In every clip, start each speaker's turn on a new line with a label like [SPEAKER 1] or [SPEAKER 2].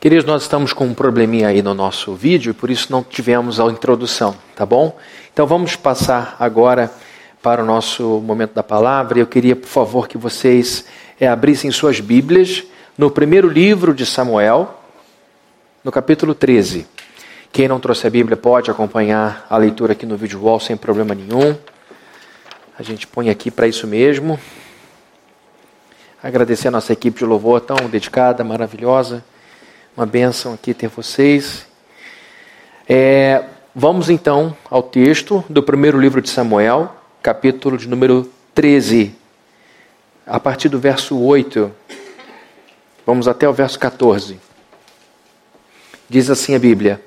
[SPEAKER 1] Queridos, nós estamos com um probleminha aí no nosso vídeo e por isso não tivemos a introdução, tá bom? Então vamos passar agora para o nosso momento da palavra. Eu queria, por favor, que vocês é, abrissem suas Bíblias no primeiro livro de Samuel, no capítulo 13. Quem não trouxe a Bíblia pode acompanhar a leitura aqui no vídeo wall sem problema nenhum. A gente põe aqui para isso mesmo. Agradecer a nossa equipe de louvor tão dedicada, maravilhosa. Uma bênção aqui ter vocês. É, vamos então ao texto do primeiro livro de Samuel, capítulo de número 13. A partir do verso 8, vamos até o verso 14. Diz assim a Bíblia: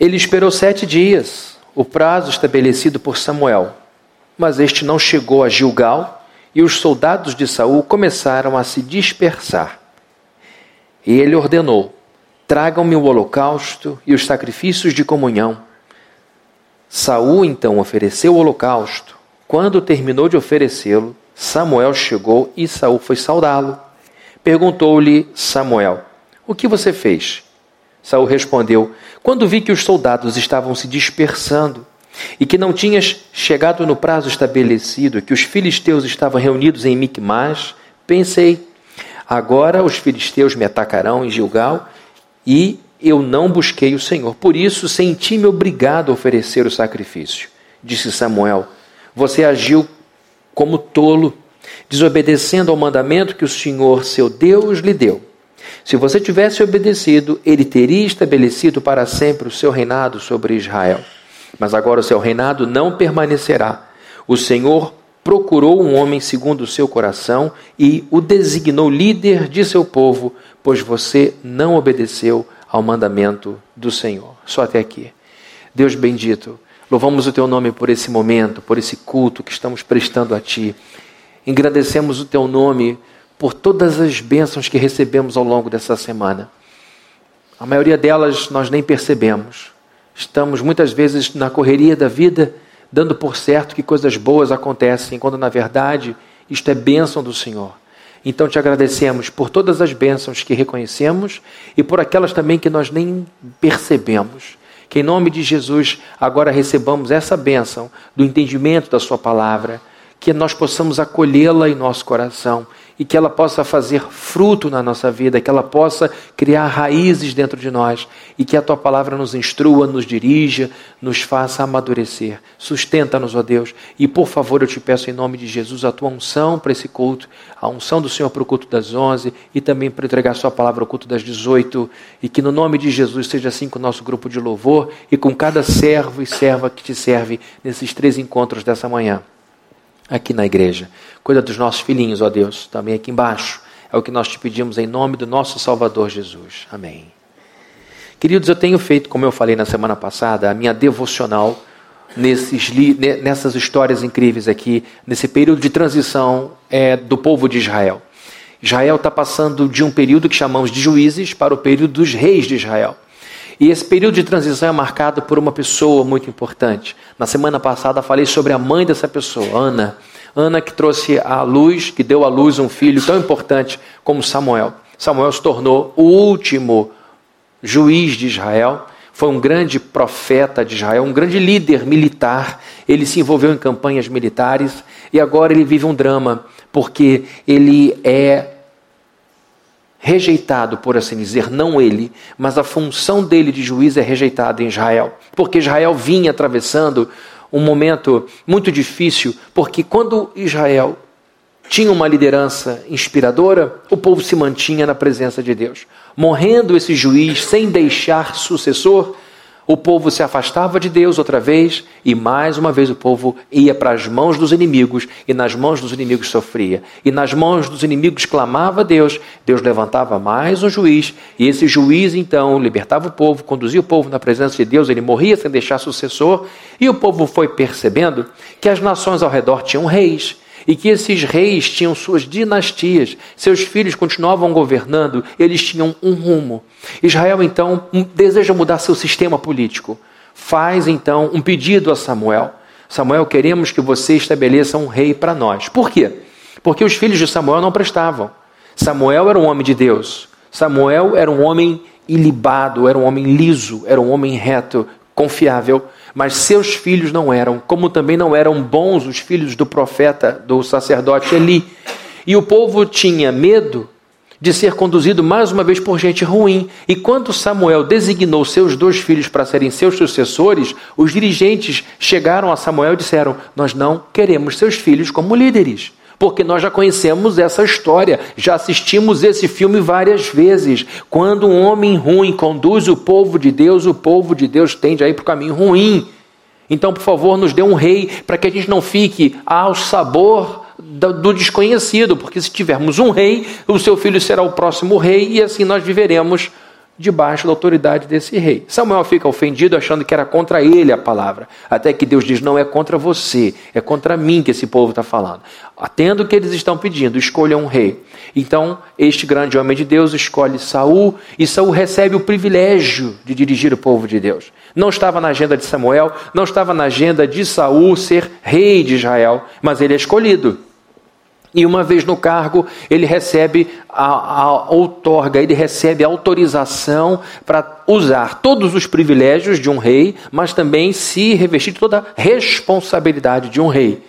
[SPEAKER 1] Ele esperou sete dias, o prazo estabelecido por Samuel, mas este não chegou a Gilgal e os soldados de Saul começaram a se dispersar. E ele ordenou: Tragam-me o holocausto e os sacrifícios de comunhão. Saul então ofereceu o holocausto. Quando terminou de oferecê-lo, Samuel chegou e Saul foi saudá-lo. Perguntou-lhe Samuel: O que você fez? Saul respondeu: Quando vi que os soldados estavam se dispersando, e que não tinhas chegado no prazo estabelecido, que os filisteus estavam reunidos em Micmas, pensei, agora os filisteus me atacarão em Gilgal e eu não busquei o Senhor. Por isso senti-me obrigado a oferecer o sacrifício. Disse Samuel: Você agiu como tolo, desobedecendo ao mandamento que o Senhor, seu Deus, lhe deu. Se você tivesse obedecido, ele teria estabelecido para sempre o seu reinado sobre Israel. Mas agora o seu reinado não permanecerá. O Senhor procurou um homem segundo o seu coração e o designou líder de seu povo, pois você não obedeceu ao mandamento do Senhor. Só até aqui. Deus bendito, louvamos o teu nome por esse momento, por esse culto que estamos prestando a ti. Engrandecemos o teu nome por todas as bênçãos que recebemos ao longo dessa semana. A maioria delas nós nem percebemos. Estamos muitas vezes na correria da vida, dando por certo que coisas boas acontecem, quando na verdade isto é bênção do Senhor. Então te agradecemos por todas as bênçãos que reconhecemos e por aquelas também que nós nem percebemos. Que em nome de Jesus agora recebamos essa bênção do entendimento da Sua palavra, que nós possamos acolhê-la em nosso coração e que ela possa fazer fruto na nossa vida, que ela possa criar raízes dentro de nós e que a tua palavra nos instrua, nos dirija, nos faça amadurecer. Sustenta-nos, ó Deus, e por favor eu te peço em nome de Jesus a tua unção para esse culto, a unção do Senhor para o culto das 11 e também para entregar a sua palavra ao culto das 18 e que no nome de Jesus seja assim com o nosso grupo de louvor e com cada servo e serva que te serve nesses três encontros dessa manhã aqui na igreja. Cuida dos nossos filhinhos, ó Deus, também aqui embaixo. É o que nós te pedimos em nome do nosso Salvador Jesus. Amém. Queridos, eu tenho feito, como eu falei na semana passada, a minha devocional nesses, nessas histórias incríveis aqui, nesse período de transição é, do povo de Israel. Israel está passando de um período que chamamos de juízes para o período dos reis de Israel. E esse período de transição é marcado por uma pessoa muito importante. Na semana passada falei sobre a mãe dessa pessoa, Ana. Ana que trouxe à luz, que deu à luz um filho tão importante como Samuel. Samuel se tornou o último juiz de Israel, foi um grande profeta de Israel, um grande líder militar. Ele se envolveu em campanhas militares e agora ele vive um drama, porque ele é rejeitado, por assim dizer, não ele, mas a função dele de juiz é rejeitada em Israel, porque Israel vinha atravessando um momento muito difícil, porque quando Israel tinha uma liderança inspiradora, o povo se mantinha na presença de Deus. Morrendo esse juiz sem deixar sucessor, o povo se afastava de Deus outra vez e mais uma vez o povo ia para as mãos dos inimigos e nas mãos dos inimigos sofria. E nas mãos dos inimigos clamava a Deus, Deus levantava mais um juiz e esse juiz então libertava o povo, conduzia o povo na presença de Deus, ele morria sem deixar sucessor e o povo foi percebendo que as nações ao redor tinham reis e que esses reis tinham suas dinastias, seus filhos continuavam governando, eles tinham um rumo. Israel então deseja mudar seu sistema político. Faz então um pedido a Samuel. Samuel, queremos que você estabeleça um rei para nós. Por quê? Porque os filhos de Samuel não prestavam. Samuel era um homem de Deus. Samuel era um homem ilibado, era um homem liso, era um homem reto, confiável. Mas seus filhos não eram, como também não eram bons os filhos do profeta, do sacerdote Eli. E o povo tinha medo de ser conduzido mais uma vez por gente ruim. E quando Samuel designou seus dois filhos para serem seus sucessores, os dirigentes chegaram a Samuel e disseram: Nós não queremos seus filhos como líderes. Porque nós já conhecemos essa história, já assistimos esse filme várias vezes. Quando um homem ruim conduz o povo de Deus, o povo de Deus tende a ir para o caminho ruim. Então, por favor, nos dê um rei para que a gente não fique ao sabor do desconhecido, porque se tivermos um rei, o seu filho será o próximo rei e assim nós viveremos debaixo da autoridade desse rei. Samuel fica ofendido achando que era contra ele a palavra, até que Deus diz: não é contra você, é contra mim que esse povo está falando. Atendo o que eles estão pedindo, escolha um rei. Então, este grande homem de Deus escolhe Saul e Saul recebe o privilégio de dirigir o povo de Deus. Não estava na agenda de Samuel, não estava na agenda de Saul ser rei de Israel, mas ele é escolhido. E uma vez no cargo, ele recebe a, a outorga, ele recebe autorização para usar todos os privilégios de um rei, mas também se revestir de toda a responsabilidade de um rei.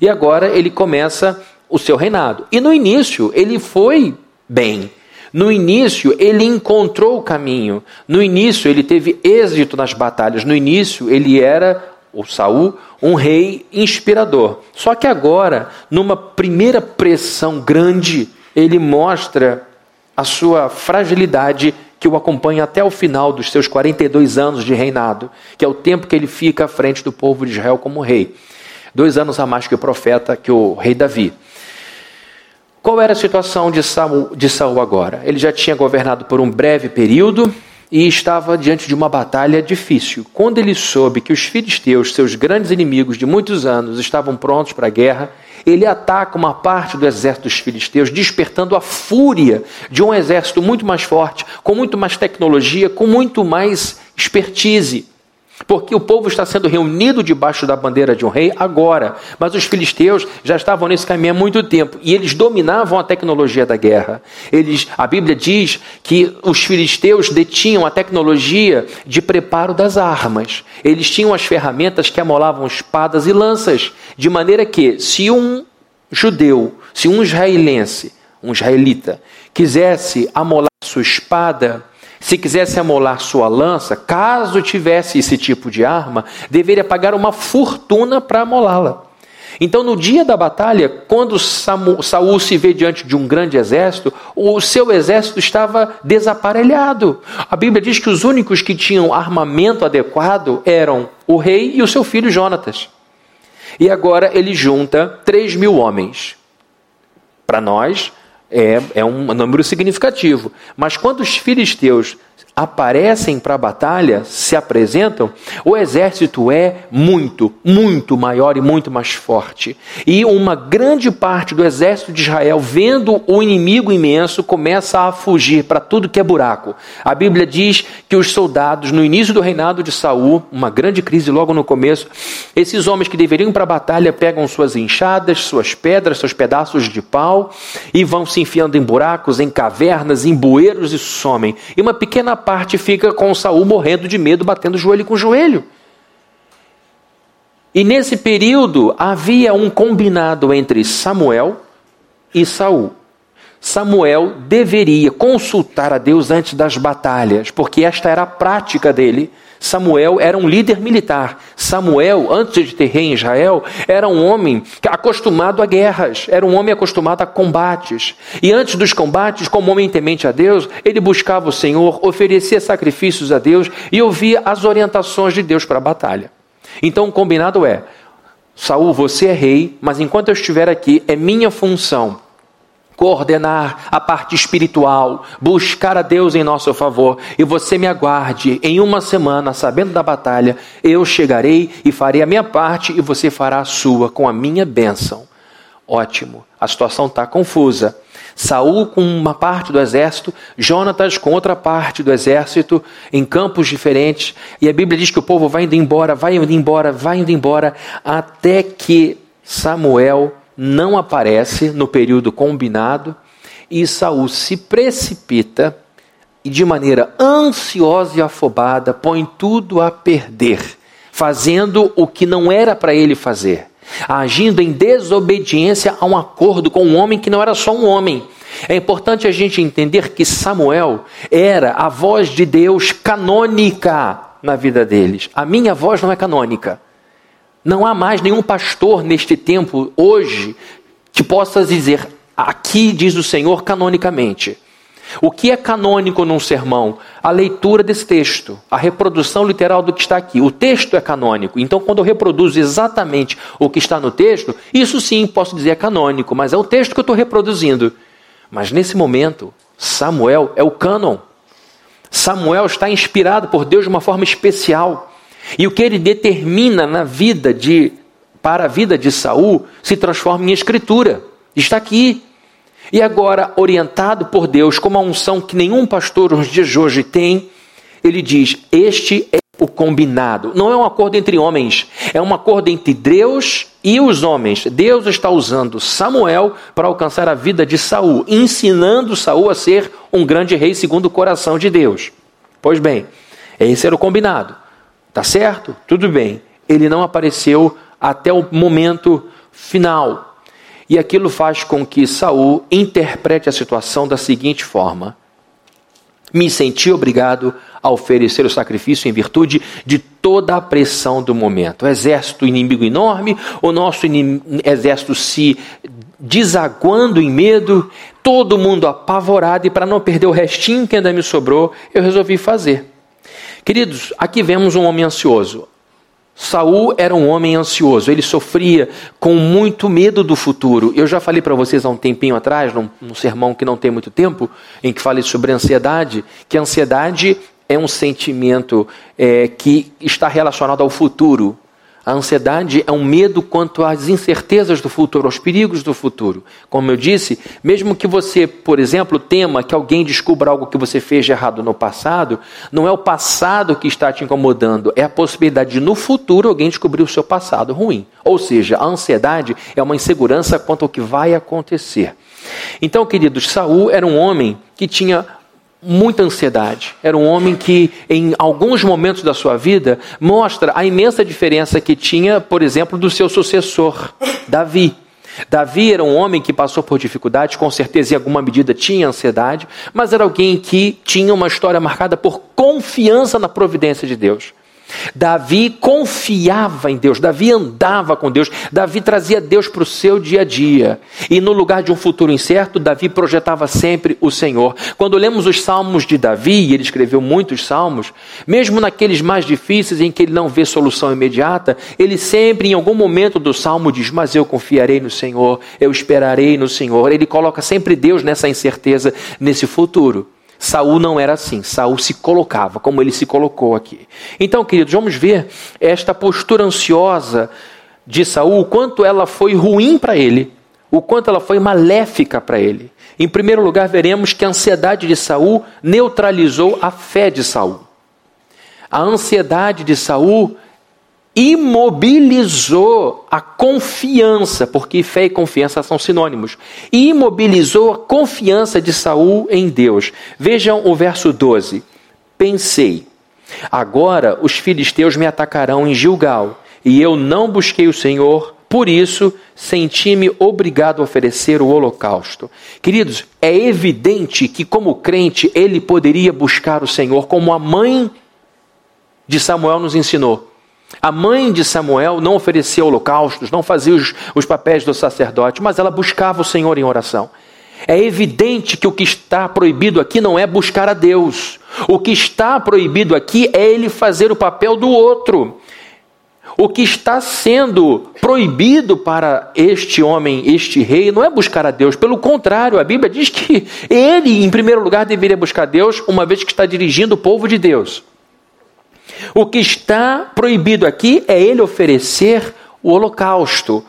[SPEAKER 1] E agora ele começa o seu reinado. E no início ele foi bem. No início ele encontrou o caminho. No início ele teve êxito nas batalhas. No início ele era o Saul, um rei inspirador. Só que agora, numa primeira pressão grande, ele mostra a sua fragilidade que o acompanha até o final dos seus 42 anos de reinado, que é o tempo que ele fica à frente do povo de Israel como rei. Dois anos a mais que o profeta, que o rei Davi. Qual era a situação de Saul, de Saul agora? Ele já tinha governado por um breve período, e estava diante de uma batalha difícil. Quando ele soube que os filisteus, seus grandes inimigos de muitos anos, estavam prontos para a guerra, ele ataca uma parte do exército dos filisteus, despertando a fúria de um exército muito mais forte, com muito mais tecnologia, com muito mais expertise. Porque o povo está sendo reunido debaixo da bandeira de um rei agora, mas os filisteus já estavam nesse caminho há muito tempo e eles dominavam a tecnologia da guerra. Eles, a Bíblia diz que os filisteus detinham a tecnologia de preparo das armas. Eles tinham as ferramentas que amolavam espadas e lanças, de maneira que se um judeu, se um israelense, um israelita, quisesse amolar sua espada, se quisesse amolar sua lança, caso tivesse esse tipo de arma, deveria pagar uma fortuna para amolá-la. Então, no dia da batalha, quando Saul se vê diante de um grande exército, o seu exército estava desaparelhado. A Bíblia diz que os únicos que tinham armamento adequado eram o rei e o seu filho Jonatas. E agora ele junta 3 mil homens. Para nós, é, é um número significativo. Mas quando os filisteus aparecem para a batalha, se apresentam, o exército é muito, muito maior e muito mais forte. E uma grande parte do exército de Israel, vendo o inimigo imenso, começa a fugir para tudo que é buraco. A Bíblia diz que os soldados, no início do reinado de Saul, uma grande crise logo no começo, esses homens que deveriam para a batalha pegam suas enxadas, suas pedras, seus pedaços de pau e vão se enfiando em buracos, em cavernas, em bueiros e somem. E uma pequena parte fica com Saul morrendo de medo, batendo joelho com joelho. E nesse período havia um combinado entre Samuel e Saul. Samuel deveria consultar a Deus antes das batalhas, porque esta era a prática dele Samuel era um líder militar. Samuel, antes de ter rei em Israel, era um homem acostumado a guerras, era um homem acostumado a combates. E antes dos combates, como homem temente a Deus, ele buscava o Senhor, oferecia sacrifícios a Deus e ouvia as orientações de Deus para a batalha. Então o combinado é: Saul, você é rei, mas enquanto eu estiver aqui, é minha função coordenar a parte espiritual, buscar a Deus em nosso favor, e você me aguarde em uma semana, sabendo da batalha, eu chegarei e farei a minha parte e você fará a sua com a minha bênção. Ótimo. A situação está confusa. Saul com uma parte do exército, Jonatas com outra parte do exército, em campos diferentes, e a Bíblia diz que o povo vai indo embora, vai indo embora, vai indo embora, até que Samuel não aparece no período combinado e Saul se precipita e de maneira ansiosa e afobada põe tudo a perder, fazendo o que não era para ele fazer, agindo em desobediência a um acordo com um homem que não era só um homem. É importante a gente entender que Samuel era a voz de Deus canônica na vida deles. A minha voz não é canônica. Não há mais nenhum pastor neste tempo, hoje, que possa dizer, aqui diz o Senhor canonicamente. O que é canônico num sermão? A leitura desse texto, a reprodução literal do que está aqui. O texto é canônico. Então, quando eu reproduzo exatamente o que está no texto, isso sim posso dizer é canônico, mas é o texto que eu estou reproduzindo. Mas nesse momento, Samuel é o cânon. Samuel está inspirado por Deus de uma forma especial. E o que ele determina na vida de para a vida de Saul se transforma em escritura. Está aqui. E agora, orientado por Deus, com uma unção que nenhum pastor nos dias de hoje tem, ele diz: Este é o combinado. Não é um acordo entre homens, é um acordo entre Deus e os homens. Deus está usando Samuel para alcançar a vida de Saul, ensinando Saul a ser um grande rei segundo o coração de Deus. Pois bem, esse era o combinado. Tá certo? Tudo bem. Ele não apareceu até o momento final. E aquilo faz com que Saul interprete a situação da seguinte forma: Me senti obrigado a oferecer o sacrifício em virtude de toda a pressão do momento. O exército inimigo enorme, o nosso exército se desaguando em medo, todo mundo apavorado, e para não perder o restinho que ainda me sobrou, eu resolvi fazer. Queridos, aqui vemos um homem ansioso. Saul era um homem ansioso, ele sofria com muito medo do futuro. Eu já falei para vocês há um tempinho atrás, num, num, sermão que não tem muito tempo, em que falei sobre ansiedade, que ansiedade é um sentimento é, que está relacionado ao futuro. A ansiedade é um medo quanto às incertezas do futuro, aos perigos do futuro. Como eu disse, mesmo que você, por exemplo, tema que alguém descubra algo que você fez de errado no passado, não é o passado que está te incomodando, é a possibilidade de no futuro alguém descobrir o seu passado ruim. Ou seja, a ansiedade é uma insegurança quanto ao que vai acontecer. Então, queridos, Saul era um homem que tinha muita ansiedade. Era um homem que, em alguns momentos da sua vida, mostra a imensa diferença que tinha, por exemplo, do seu sucessor, Davi. Davi era um homem que passou por dificuldades, com certeza em alguma medida tinha ansiedade, mas era alguém que tinha uma história marcada por confiança na providência de Deus. Davi confiava em Deus, Davi andava com Deus, Davi trazia Deus para o seu dia a dia. E no lugar de um futuro incerto, Davi projetava sempre o Senhor. Quando lemos os salmos de Davi, e ele escreveu muitos salmos, mesmo naqueles mais difíceis em que ele não vê solução imediata, ele sempre, em algum momento do salmo, diz: Mas eu confiarei no Senhor, eu esperarei no Senhor. Ele coloca sempre Deus nessa incerteza, nesse futuro. Saul não era assim. Saul se colocava, como ele se colocou aqui. Então, queridos, vamos ver esta postura ansiosa de Saul, o quanto ela foi ruim para ele, o quanto ela foi maléfica para ele. Em primeiro lugar, veremos que a ansiedade de Saul neutralizou a fé de Saul. A ansiedade de Saul imobilizou a confiança, porque fé e confiança são sinônimos. Imobilizou a confiança de Saul em Deus. Vejam o verso 12. Pensei: Agora os filisteus me atacarão em Gilgal, e eu não busquei o Senhor, por isso senti-me obrigado a oferecer o holocausto. Queridos, é evidente que como crente ele poderia buscar o Senhor como a mãe de Samuel nos ensinou. A mãe de Samuel não oferecia holocaustos, não fazia os, os papéis do sacerdote, mas ela buscava o Senhor em oração. É evidente que o que está proibido aqui não é buscar a Deus. O que está proibido aqui é ele fazer o papel do outro. O que está sendo proibido para este homem, este rei, não é buscar a Deus. Pelo contrário, a Bíblia diz que ele, em primeiro lugar, deveria buscar a Deus, uma vez que está dirigindo o povo de Deus. O que está proibido aqui é ele oferecer o holocausto.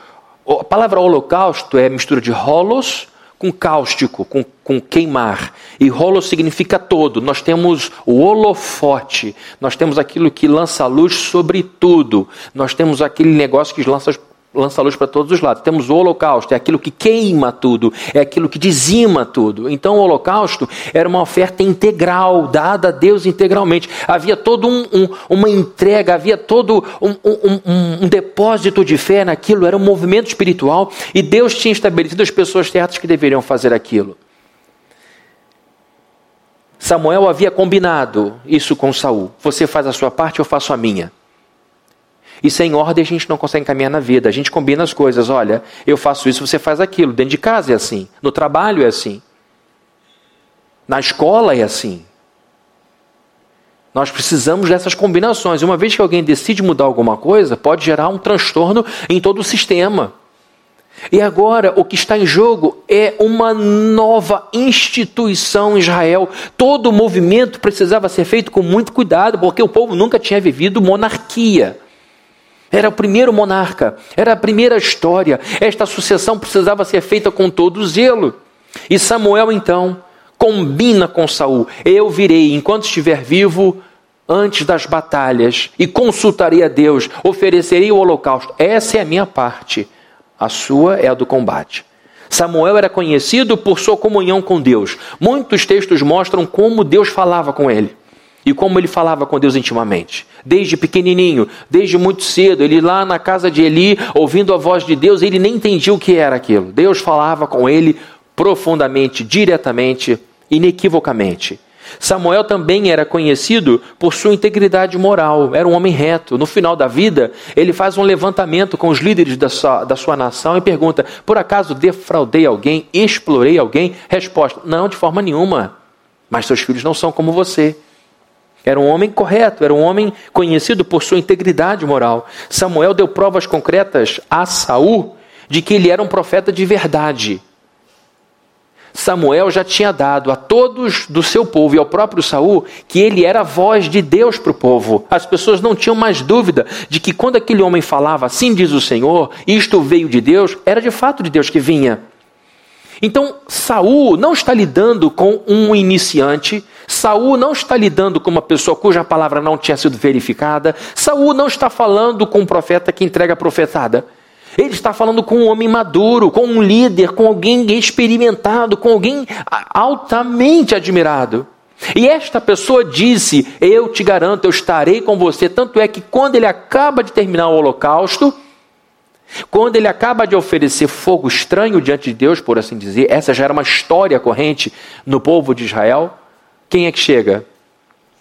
[SPEAKER 1] A palavra holocausto é mistura de rolos com cáustico, com, com queimar. E rolo significa todo. Nós temos o holofote, nós temos aquilo que lança luz sobre tudo. Nós temos aquele negócio que lança lança luz para todos os lados. Temos o holocausto, é aquilo que queima tudo, é aquilo que dizima tudo. Então o holocausto era uma oferta integral, dada a Deus integralmente. Havia todo um, um, uma entrega, havia todo um, um, depósito de fé naquilo, era um movimento espiritual e Deus tinha estabelecido as pessoas certas que deveriam fazer aquilo. Samuel havia combinado isso com Saul. Você faz a sua parte, eu faço a minha. E sem ordem a gente não consegue caminhar na vida. A gente combina as coisas. Olha, eu faço isso, você faz aquilo. Dentro de casa é assim. No trabalho é assim. Na escola é assim. Nós precisamos dessas combinações. Uma vez que alguém decide mudar alguma coisa, pode gerar um transtorno em todo o sistema. E agora o que está em jogo é uma nova instituição em Israel. Todo o movimento precisava ser feito com muito cuidado, porque o povo nunca tinha vivido monarquia. Era o primeiro monarca, era a primeira história. Esta sucessão precisava ser feita com todo zelo. E Samuel então combina com Saul: Eu virei enquanto estiver vivo antes das batalhas e consultarei a Deus, oferecerei o holocausto. Essa é a minha parte. A sua é a do combate. Samuel era conhecido por sua comunhão com Deus. Muitos textos mostram como Deus falava com ele e como ele falava com Deus intimamente. Desde pequenininho, desde muito cedo, ele lá na casa de Eli, ouvindo a voz de Deus, ele nem entendia o que era aquilo. Deus falava com ele profundamente, diretamente, inequivocamente. Samuel também era conhecido por sua integridade moral, era um homem reto. No final da vida, ele faz um levantamento com os líderes da sua, da sua nação e pergunta: por acaso defraudei alguém, explorei alguém? Resposta: não, de forma nenhuma. Mas seus filhos não são como você. Era um homem correto, era um homem conhecido por sua integridade moral. Samuel deu provas concretas a Saul de que ele era um profeta de verdade. Samuel já tinha dado a todos do seu povo e ao próprio Saul que ele era a voz de Deus para o povo. As pessoas não tinham mais dúvida de que quando aquele homem falava, assim diz o Senhor, isto veio de Deus, era de fato de Deus que vinha. Então, Saul não está lidando com um iniciante, Saul não está lidando com uma pessoa cuja palavra não tinha sido verificada, Saul não está falando com um profeta que entrega a profetada. Ele está falando com um homem maduro, com um líder, com alguém experimentado, com alguém altamente admirado. E esta pessoa disse: Eu te garanto, eu estarei com você. Tanto é que quando ele acaba de terminar o holocausto, quando ele acaba de oferecer fogo estranho diante de Deus, por assim dizer, essa já era uma história corrente no povo de Israel, quem é que chega?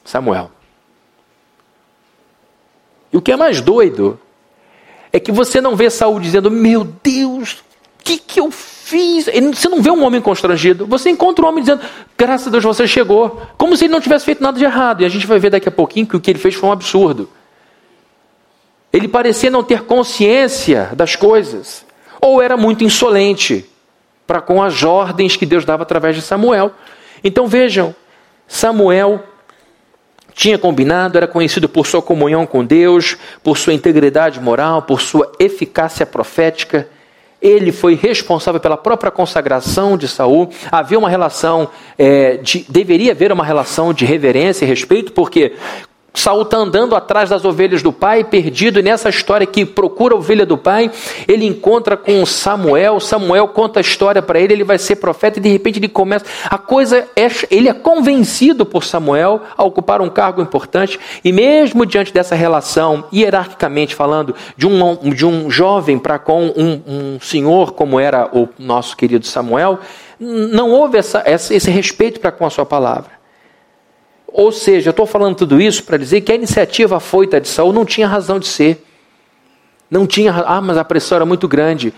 [SPEAKER 1] Samuel. E o que é mais doido é que você não vê Saul dizendo: Meu Deus, o que, que eu fiz? Você não vê um homem constrangido. Você encontra um homem dizendo: Graças a Deus você chegou. Como se ele não tivesse feito nada de errado. E a gente vai ver daqui a pouquinho que o que ele fez foi um absurdo. Ele parecia não ter consciência das coisas. Ou era muito insolente para com as ordens que Deus dava através de Samuel. Então vejam, Samuel tinha combinado, era conhecido por sua comunhão com Deus, por sua integridade moral, por sua eficácia profética. Ele foi responsável pela própria consagração de Saul. Havia uma relação, é, de, deveria haver uma relação de reverência e respeito, porque Saul está andando atrás das ovelhas do pai, perdido, e nessa história que procura a ovelha do pai, ele encontra com Samuel, Samuel conta a história para ele, ele vai ser profeta, e de repente ele começa. A coisa é. Ele é convencido por Samuel a ocupar um cargo importante, e mesmo diante dessa relação, hierarquicamente falando, de um, de um jovem para com um, um senhor, como era o nosso querido Samuel, não houve essa, esse respeito para com a sua palavra. Ou seja, estou falando tudo isso para dizer que a iniciativa foita de Saul não tinha razão de ser. Não tinha, ah, mas a pressão era muito grande.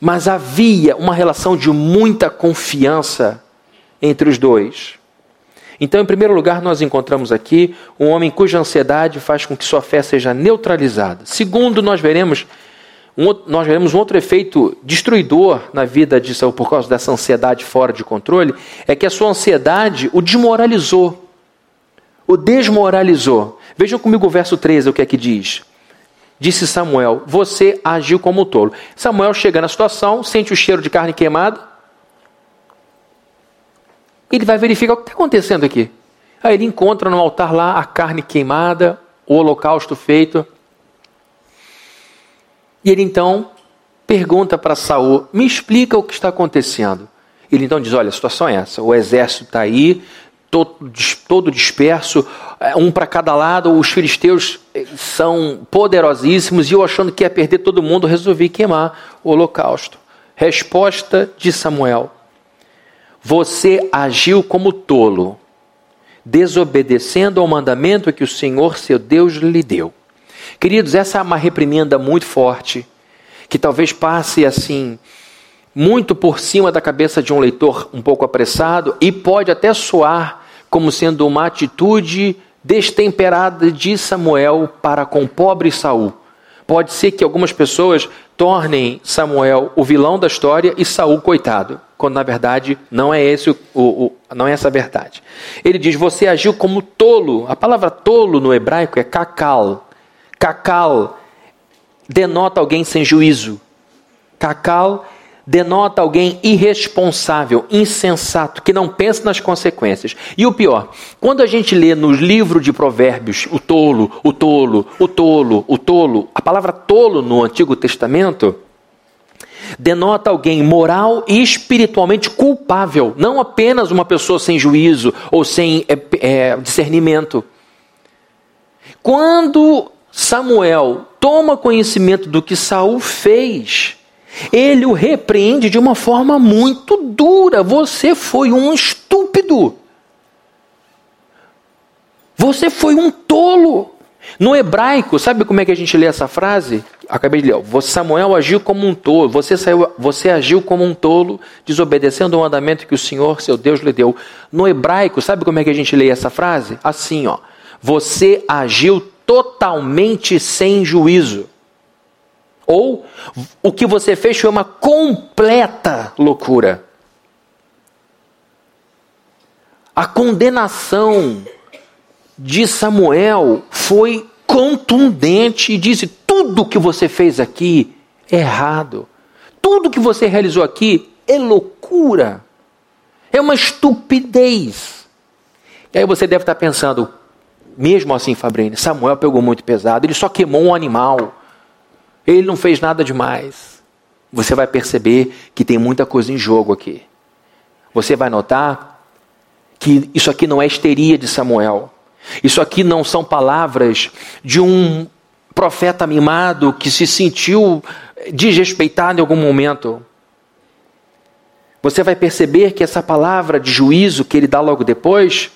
[SPEAKER 1] Mas havia uma relação de muita confiança entre os dois. Então, em primeiro lugar, nós encontramos aqui um homem cuja ansiedade faz com que sua fé seja neutralizada. Segundo, nós veremos um, nós veremos um outro efeito destruidor na vida de Saul por causa dessa ansiedade fora de controle, é que a sua ansiedade o desmoralizou o desmoralizou. Vejam comigo o verso 13, o que é que diz. Disse Samuel: Você agiu como tolo. Samuel chega na situação, sente o cheiro de carne queimada. Ele vai verificar o que está acontecendo aqui. Aí ele encontra no altar lá a carne queimada, o holocausto feito. E ele então pergunta para Saul: "Me explica o que está acontecendo?" Ele então diz: "Olha, a situação é essa. O exército está aí, todo, disperso, é, um para cada lado. Os filisteus eh, são poderosíssimos e eu achando que ia perder todo mundo, resolvi queimar o holocausto." Resposta de Samuel: Você agiu como tolo, desobedecendo ao mandamento que o Senhor seu Deus lhe deu. Queridos, essa é uma reprimenda muito forte, que talvez passe assim, muito por cima da cabeça de um leitor um pouco apressado e pode até soar como sendo uma atitude destemperada de Samuel para com o pobre Saul. Pode ser que algumas pessoas tornem Samuel o vilão da história e Saul coitado, quando na verdade não é esse o, o, não é essa a verdade. Ele diz: "Você agiu como tolo". A palavra tolo no hebraico é kakal. Cacau denota alguém sem juízo. Cacau denota alguém irresponsável, insensato, que não pensa nas consequências. E o pior, quando a gente lê no livro de Provérbios o tolo, o tolo, o tolo, o tolo, a palavra tolo no Antigo Testamento denota alguém moral e espiritualmente culpável, não apenas uma pessoa sem juízo ou sem é, é, discernimento. Quando Samuel toma conhecimento do que Saul fez, ele o repreende de uma forma muito dura. Você foi um estúpido. Você foi um tolo. No hebraico, sabe como é que a gente lê essa frase? Acabei de ler. Samuel agiu como um tolo. Você, saiu, você agiu como um tolo, desobedecendo o mandamento que o Senhor, seu Deus, lhe deu. No hebraico, sabe como é que a gente lê essa frase? Assim, ó. Você agiu totalmente sem juízo. Ou o que você fez foi uma completa loucura. A condenação de Samuel foi contundente e disse: tudo que você fez aqui é errado. Tudo que você realizou aqui é loucura. É uma estupidez. E aí você deve estar pensando: mesmo assim, Fabrini, Samuel pegou muito pesado. Ele só queimou um animal. Ele não fez nada demais. Você vai perceber que tem muita coisa em jogo aqui. Você vai notar que isso aqui não é histeria de Samuel. Isso aqui não são palavras de um profeta mimado que se sentiu desrespeitado em algum momento. Você vai perceber que essa palavra de juízo que ele dá logo depois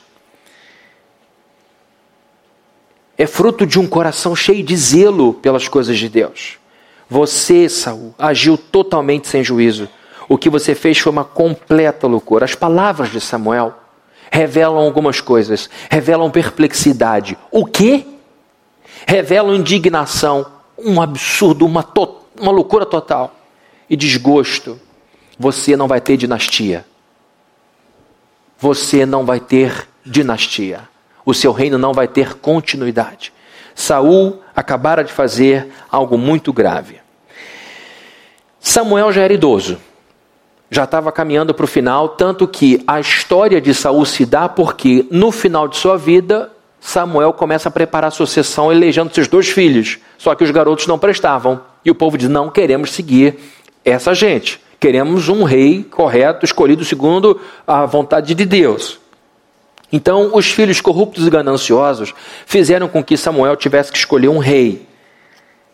[SPEAKER 1] é fruto de um coração cheio de zelo pelas coisas de Deus. Você, Saul, agiu totalmente sem juízo. O que você fez foi uma completa loucura. As palavras de Samuel revelam algumas coisas, revelam perplexidade. O quê? Revelam indignação, um absurdo, uma, uma loucura total e desgosto. Você não vai ter dinastia. Você não vai ter dinastia o seu reino não vai ter continuidade. Saul acabara de fazer algo muito grave. Samuel já era idoso, já estava caminhando para o final, tanto que a história de Saul se dá porque no final de sua vida Samuel começa a preparar a sucessão elegendo seus dois filhos. Só que os garotos não prestavam. E o povo diz: não queremos seguir essa gente. Queremos um rei correto, escolhido segundo a vontade de Deus. Então, os filhos corruptos e gananciosos fizeram com que Samuel tivesse que escolher um rei.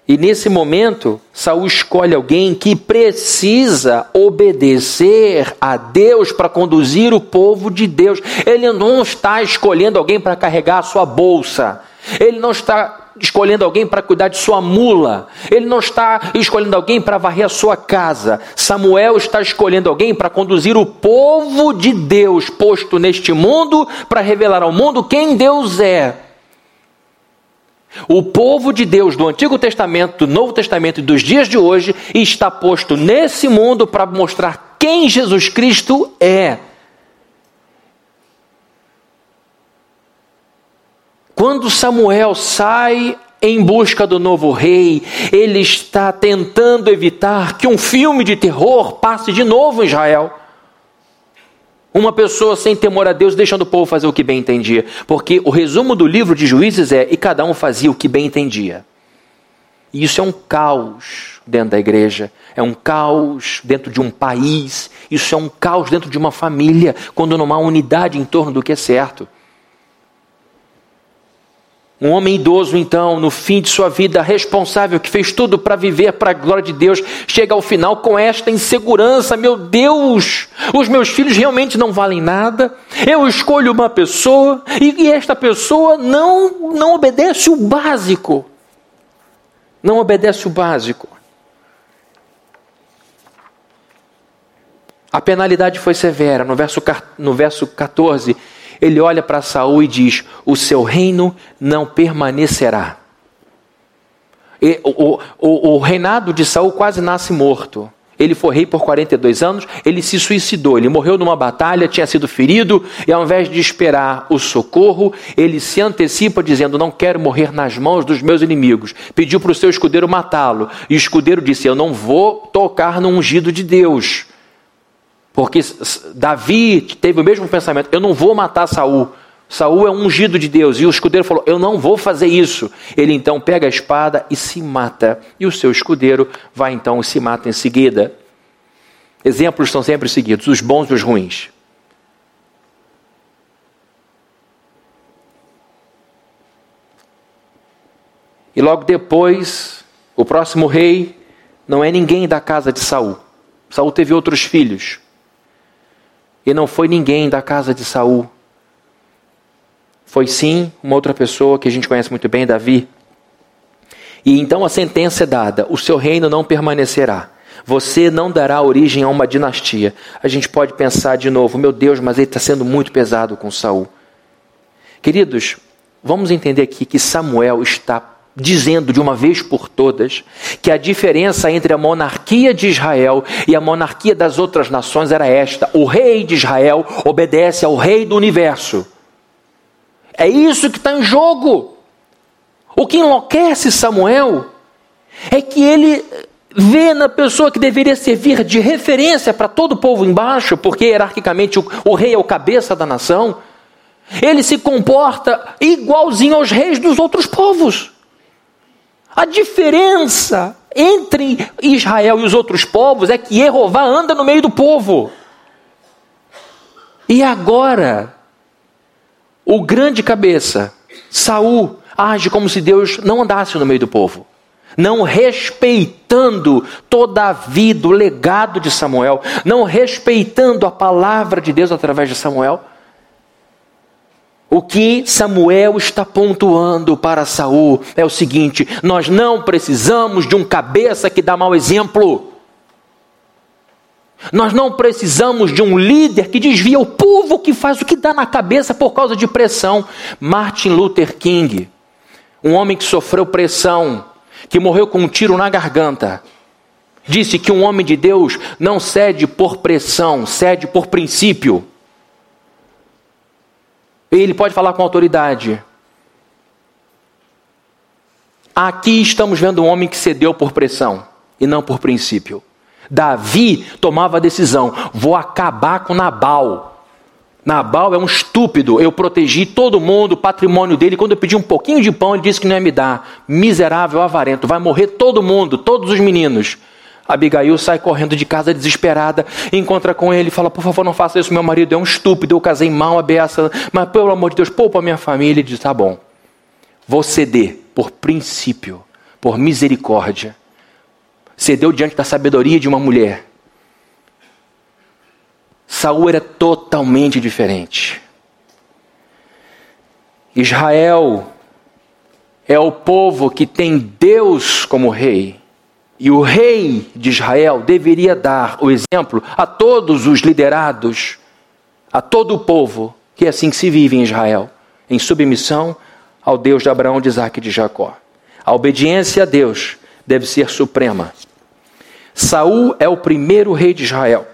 [SPEAKER 1] E nesse momento, Saul escolhe alguém que precisa obedecer a Deus para conduzir o povo de Deus. Ele não está escolhendo alguém para carregar a sua bolsa. Ele não está escolhendo alguém para cuidar de sua mula. Ele não está escolhendo alguém para varrer a sua casa. Samuel está escolhendo alguém para conduzir o povo de Deus posto neste mundo para revelar ao mundo quem Deus é. O povo de Deus do Antigo Testamento, do Novo Testamento e dos dias de hoje está posto nesse mundo para mostrar quem Jesus Cristo é. Quando Samuel sai em busca do novo rei, ele está tentando evitar que um filme de terror passe de novo em Israel. Uma pessoa sem temor a Deus deixando o povo fazer o que bem entendia. Porque o resumo do livro de juízes é: e cada um fazia o que bem entendia. E isso é um caos dentro da igreja, é um caos dentro de um país, isso é um caos dentro de uma família, quando não há unidade em torno do que é certo. Um homem idoso, então, no fim de sua vida, responsável, que fez tudo para viver para a glória de Deus, chega ao final com esta insegurança: meu Deus, os meus filhos realmente não valem nada. Eu escolho uma pessoa e, esta pessoa não, não obedece o básico. Não obedece o básico. A penalidade foi severa. No verso, no verso 14, ele olha para Saul e diz: O seu reino não permanecerá. E, o, o, o reinado de Saul quase nasce morto. Ele foi rei por 42 anos, ele se suicidou, ele morreu numa batalha, tinha sido ferido, e ao invés de esperar o socorro, ele se antecipa dizendo: Não quero morrer nas mãos dos meus inimigos. Pediu para o seu escudeiro matá-lo, e o escudeiro disse: Eu não vou tocar no ungido de Deus. Porque Davi teve o mesmo pensamento: eu não vou matar Saul. Saul é um ungido de Deus. E o escudeiro falou: Eu não vou fazer isso. Ele então pega a espada e se mata. E o seu escudeiro vai então e se mata em seguida. Exemplos são sempre seguidos: os bons e os ruins. E logo depois, o próximo rei não é ninguém da casa de Saul. Saul teve outros filhos. E não foi ninguém da casa de Saul. Foi sim uma outra pessoa que a gente conhece muito bem, Davi. E então a sentença é dada: o seu reino não permanecerá. Você não dará origem a uma dinastia. A gente pode pensar de novo, meu Deus, mas ele está sendo muito pesado com Saul. Queridos, vamos entender aqui que Samuel está dizendo de uma vez por todas que a diferença entre a monarquia de Israel e a monarquia das outras nações era esta: o rei de Israel obedece ao rei do universo. É isso que está em jogo. O que enlouquece Samuel é que ele vê na pessoa que deveria servir de referência para todo o povo embaixo, porque hierarquicamente o, o rei é o cabeça da nação. Ele se comporta igualzinho aos reis dos outros povos. A diferença entre Israel e os outros povos é que Jeová anda no meio do povo. E agora, o grande cabeça, Saul, age como se Deus não andasse no meio do povo. Não respeitando toda a vida, o legado de Samuel, não respeitando a palavra de Deus através de Samuel. O que Samuel está pontuando para Saul é o seguinte: nós não precisamos de um cabeça que dá mau exemplo. Nós não precisamos de um líder que desvia o povo que faz o que dá na cabeça por causa de pressão. Martin Luther King, um homem que sofreu pressão, que morreu com um tiro na garganta, disse que um homem de Deus não cede por pressão, cede por princípio. Ele pode falar com autoridade. Aqui estamos vendo um homem que cedeu por pressão e não por princípio. Davi tomava a decisão: vou acabar com Nabal. Nabal é um estúpido. Eu protegi todo mundo, o patrimônio dele. Quando eu pedi um pouquinho de pão, ele disse que não ia me dar. Miserável, avarento. Vai morrer todo mundo, todos os meninos. Abigail sai correndo de casa desesperada, encontra com ele e fala: Por favor, não faça isso, meu marido é um estúpido, eu casei mal a beça, mas pelo amor de Deus, poupa a minha família. Ele diz: Tá bom, vou ceder por princípio, por misericórdia. Cedeu diante da sabedoria de uma mulher. Saul era totalmente diferente. Israel é o povo que tem Deus como rei. E o rei de Israel deveria dar o exemplo a todos os liderados, a todo o povo, que é assim que se vive em Israel, em submissão ao Deus de Abraão, de Isaac e de Jacó. A obediência a Deus deve ser suprema. Saul é o primeiro rei de Israel.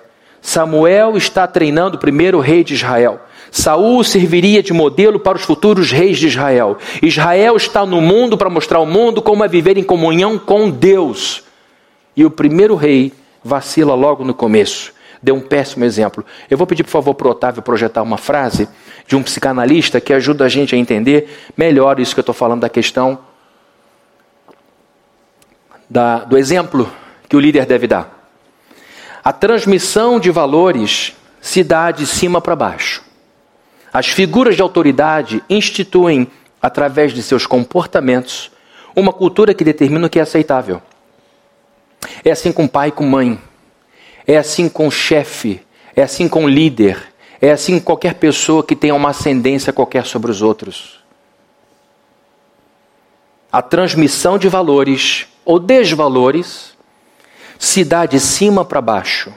[SPEAKER 1] Samuel está treinando o primeiro rei de Israel. Saul serviria de modelo para os futuros reis de Israel. Israel está no mundo para mostrar ao mundo como é viver em comunhão com Deus. E o primeiro rei vacila logo no começo. Deu um péssimo exemplo. Eu vou pedir, por favor, para o Otávio projetar uma frase de um psicanalista que ajuda a gente a entender melhor isso que eu estou falando da questão da, do exemplo que o líder deve dar. A transmissão de valores se dá de cima para baixo. As figuras de autoridade instituem, através de seus comportamentos, uma cultura que determina o que é aceitável. É assim com pai e com mãe. É assim com chefe. É assim com líder. É assim com qualquer pessoa que tenha uma ascendência qualquer sobre os outros. A transmissão de valores ou desvalores se dá de cima para baixo,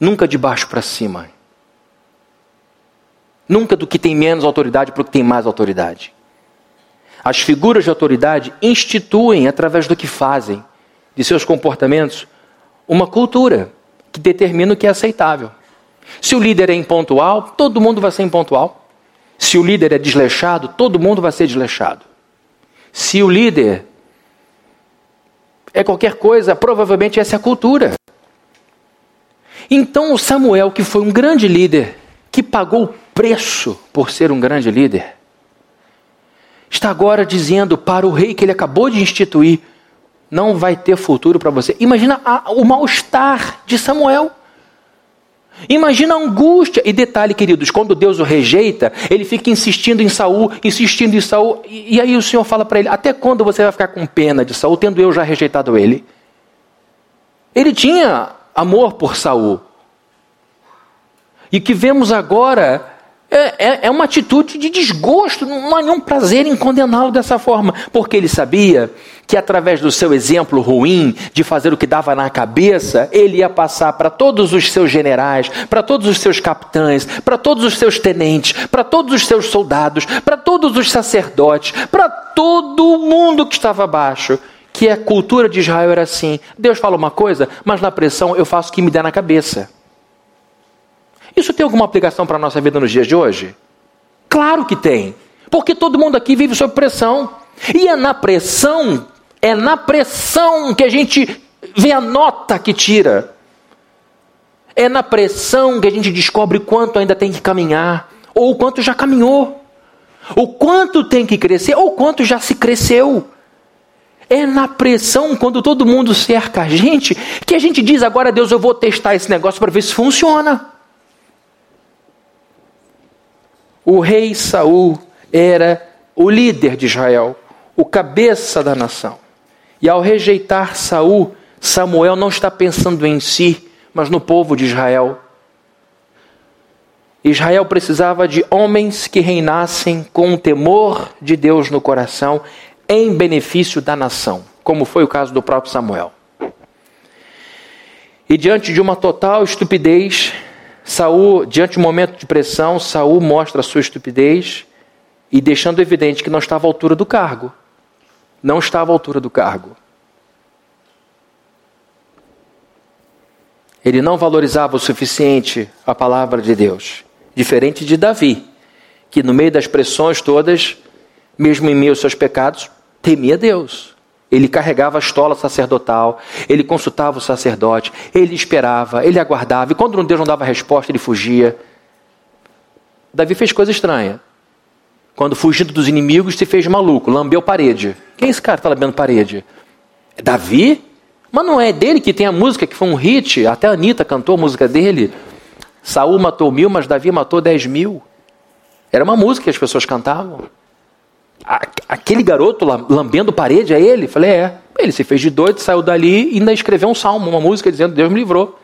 [SPEAKER 1] nunca de baixo para cima. Nunca do que tem menos autoridade para o que tem mais autoridade. As figuras de autoridade instituem, através do que fazem, de seus comportamentos, uma cultura que determina o que é aceitável. Se o líder é impontual, todo mundo vai ser impontual. Se o líder é desleixado, todo mundo vai ser desleixado. Se o líder é qualquer coisa, provavelmente essa é a cultura. Então, o Samuel, que foi um grande líder, que pagou o preço por ser um grande líder, está agora dizendo para o rei que ele acabou de instituir: não vai ter futuro para você. Imagina a, o mal-estar de Samuel. Imagina a angústia. E detalhe, queridos, quando Deus o rejeita, ele fica insistindo em Saul, insistindo em Saul. E, e aí o Senhor fala para ele: Até quando você vai ficar com pena de Saul, tendo eu já rejeitado ele? Ele tinha amor por Saul. E que vemos agora é, é, é, uma atitude de desgosto, não há nenhum prazer em condená-lo dessa forma, porque ele sabia que através do seu exemplo ruim, de fazer o que dava na cabeça, ele ia passar para todos os seus generais, para todos os seus capitães, para todos os seus tenentes, para todos os seus soldados, para todos os sacerdotes, para todo mundo que estava abaixo. Que a cultura de Israel era assim: Deus fala uma coisa, mas na pressão eu faço o que me der na cabeça. Isso tem alguma aplicação para a nossa vida nos dias de hoje? Claro que tem. Porque todo mundo aqui vive sob pressão. E é na pressão, é na pressão que a gente vê a nota que tira. É na pressão que a gente descobre quanto ainda tem que caminhar, ou quanto já caminhou, o quanto tem que crescer, ou quanto já se cresceu. É na pressão, quando todo mundo cerca a gente, que a gente diz: agora, Deus, eu vou testar esse negócio para ver se funciona. O rei Saul era o líder de Israel, o cabeça da nação. E ao rejeitar Saul, Samuel não está pensando em si, mas no povo de Israel. Israel precisava de homens que reinassem com o temor de Deus no coração, em benefício da nação, como foi o caso do próprio Samuel. E diante de uma total estupidez, Saul, diante de um momento de pressão, Saul mostra a sua estupidez e deixando evidente que não estava à altura do cargo. Não estava à altura do cargo. Ele não valorizava o suficiente a palavra de Deus. Diferente de Davi, que no meio das pressões todas, mesmo em meio aos seus pecados, temia Deus. Ele carregava a estola sacerdotal, ele consultava o sacerdote, ele esperava, ele aguardava, e quando Deus não dava resposta, ele fugia. Davi fez coisa estranha. Quando fugindo dos inimigos, se fez maluco, lambeu parede. Quem é esse cara que está lambendo parede? É Davi? Mas não é dele que tem a música que foi um hit, até a Anitta cantou a música dele. Saul matou mil, mas Davi matou dez mil. Era uma música que as pessoas cantavam aquele garoto lambendo parede, é ele? Falei, é. Ele se fez de doido, saiu dali e ainda escreveu um salmo, uma música dizendo: Deus me livrou.